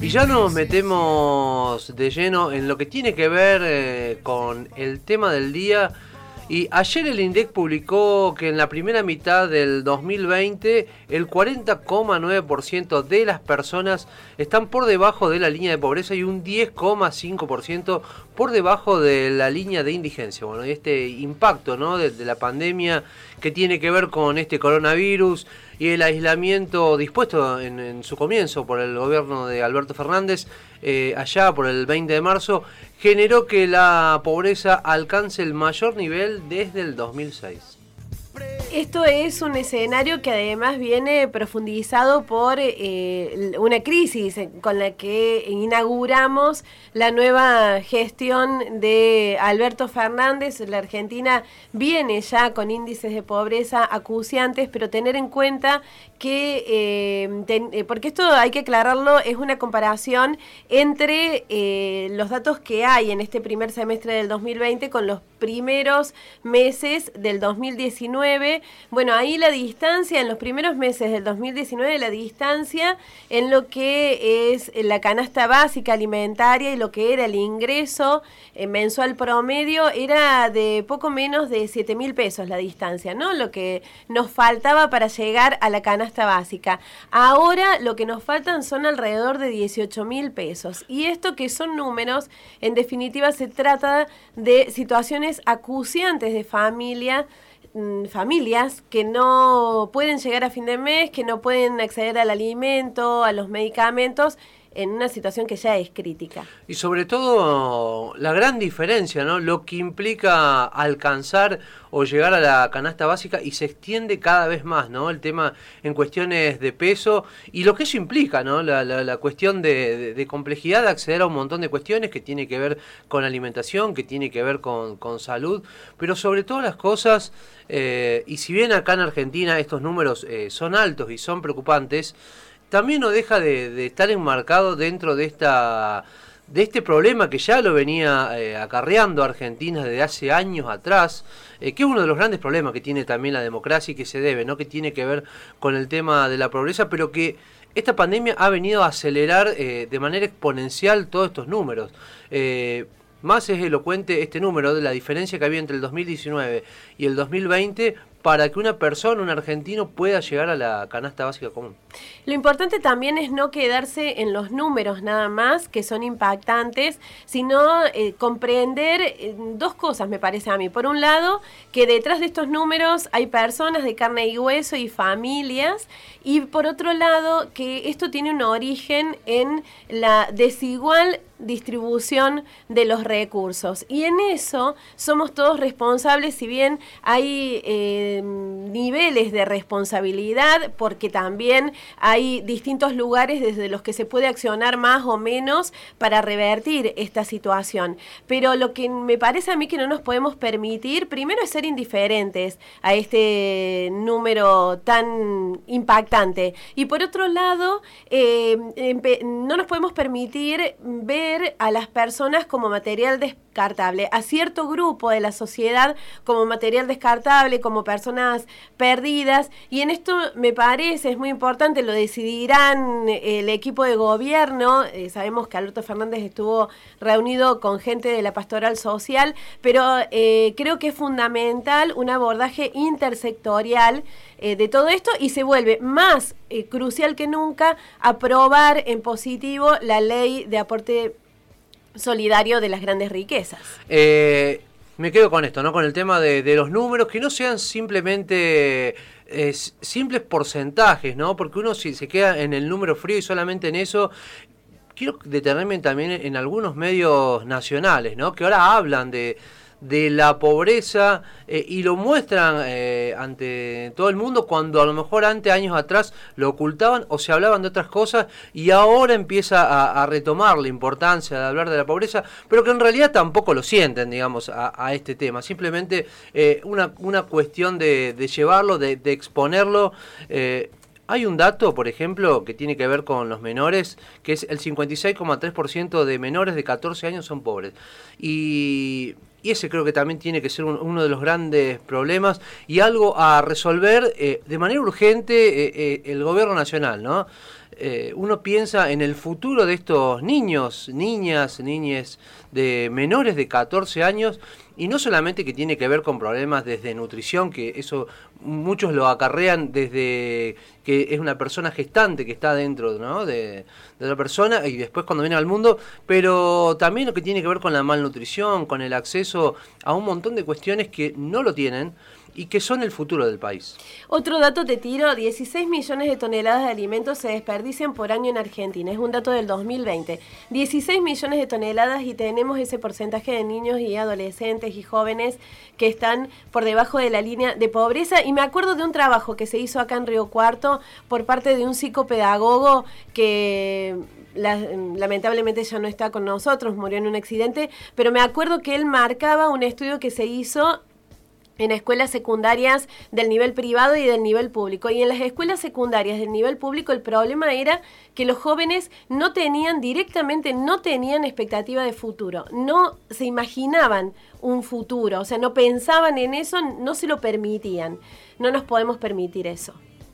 Y ya nos metemos de lleno en lo que tiene que ver eh, con el tema del día. Y ayer el INDEC publicó que en la primera mitad del 2020 el 40,9% de las personas están por debajo de la línea de pobreza y un 10,5% por debajo de la línea de indigencia. Bueno, y este impacto ¿no? de, la pandemia que tiene que ver con este coronavirus y el aislamiento dispuesto en, su comienzo por el gobierno de Alberto Fernández, eh, allá por el 20 de marzo, generó que la pobreza alcance el mayor nivel desde el 2006. Esto es un escenario que además viene profundizado por eh, una crisis con la que inauguramos la nueva gestión de Alberto Fernández. La Argentina viene ya con índices de pobreza acuciantes, pero tener en cuenta que, eh, eh, porque esto hay que aclararlo, es una comparación entre los datos que hay en este primer semestre del 2020 con los primeros meses del 2019. Bueno, ahí la distancia, en los primeros meses del 2019, la distancia en lo que es la canasta básica alimentaria y lo que era el ingreso eh, mensual promedio era de poco menos de 7 mil pesos la distancia, ¿no? Lo que nos faltaba para llegar a la canasta básica. Ahora lo que nos faltan son alrededor de 18 mil pesos. Y esto que son números, en definitiva se trata de situaciones acuciantes de familia mm, familias que no pueden llegar a fin de mes, que no pueden acceder al alimento, a los medicamentos en una situación que ya es crítica. Y sobre todo la gran diferencia, ¿no? Lo que implica alcanzar o llegar a la canasta básica y se extiende cada vez más, ¿no? El tema en cuestiones de peso y lo que eso implica, ¿no? La, cuestión de, complejidad de acceder a un montón de cuestiones que tiene que ver con alimentación, que tiene que ver con, con salud, pero sobre todas las cosas, eh, y si bien acá en Argentina estos números eh, son altos y son preocupantes, también no deja de, estar enmarcado dentro de esta de este problema que ya lo venía eh, acarreando Argentina desde hace años atrás, eh, que es uno de los grandes problemas que tiene también la democracia y que se debe, ¿no? que tiene que ver con el tema de la pobreza, pero que esta pandemia ha venido a acelerar eh, de manera exponencial todos estos números. más es elocuente este número de la diferencia que había entre el 2019 y el 2020 para que una persona, un argentino, pueda llegar a la canasta básica común. Lo importante también es no quedarse en los números nada más, que son impactantes, sino eh, comprender eh, dos cosas, me parece a mí. Por un lado, que detrás de estos números hay personas de carne y hueso y familias, y por otro lado, que esto tiene un origen en la desigual distribución de los recursos. Y en eso somos todos responsables, si bien hay eh, niveles de responsabilidad, porque también hay distintos lugares desde los que se puede accionar más o menos para revertir esta situación. Pero lo que me parece a mí que no nos podemos permitir, primero es ser indiferentes a este número tan impactante. Y por otro lado, eh, no nos podemos permitir ver a las personas como material descartable, a cierto grupo de la sociedad como material descartable, como personas perdidas. Y en esto me parece, es muy importante, lo decidirán el equipo de gobierno. Eh, sabemos que Alberto Fernández estuvo reunido con gente de la pastoral social, pero eh, creo que es fundamental un abordaje intersectorial eh, de todo esto y se vuelve más crucial que nunca aprobar en positivo la ley de aporte solidario de las grandes riquezas. Eh, me quedo con esto, ¿no? Con el tema de, los números, que no sean simplemente eh, simples porcentajes, ¿no? Porque uno si se queda en el número frío y solamente en eso, quiero detenerme también en algunos medios nacionales, ¿no? Que ahora hablan de de la pobreza eh, y lo muestran eh, ante todo el mundo cuando a lo mejor antes, años atrás, lo ocultaban o se hablaban de otras cosas y ahora empieza a, retomar la importancia de hablar de la pobreza, pero que en realidad tampoco lo sienten, digamos, a, este tema. Simplemente eh, una, una, cuestión de, llevarlo, de, de exponerlo. Hay un dato, por ejemplo, que tiene que ver con los menores, que es el 56,3% de menores de 14 años son pobres. Y ese creo que también tiene que ser uno de los grandes problemas y algo a resolver eh, de manera urgente eh, eh, el gobierno nacional, ¿no? Eh, uno piensa en el futuro de estos niños, niñas, niñes de menores de 14 años y no solamente que tiene que ver con problemas desde nutrición, que eso muchos lo acarrean desde que es una persona gestante que está dentro ¿no? de, de la persona y después cuando viene al mundo, pero también lo que tiene que ver con la malnutrición, con el acceso a un montón de cuestiones que no lo tienen y que son el futuro del país. Otro dato te tiro, 16 millones de toneladas de alimentos se desperdician por año en Argentina, es un dato del 2020. 16 millones de toneladas y tenemos ese porcentaje de niños y adolescentes y jóvenes que están por debajo de la línea de pobreza. Y me acuerdo de un trabajo que se hizo acá en Río Cuarto por parte de un psicopedagogo que lamentablemente ya no está con nosotros, murió en un accidente, pero me acuerdo que él marcaba un estudio que se hizo en escuelas secundarias del nivel privado y del nivel público. Y en las escuelas secundarias del nivel público el problema era que los jóvenes no tenían directamente, no tenían expectativa de futuro, no se imaginaban un futuro, o sea, no pensaban en eso, no se lo permitían. No nos podemos permitir eso.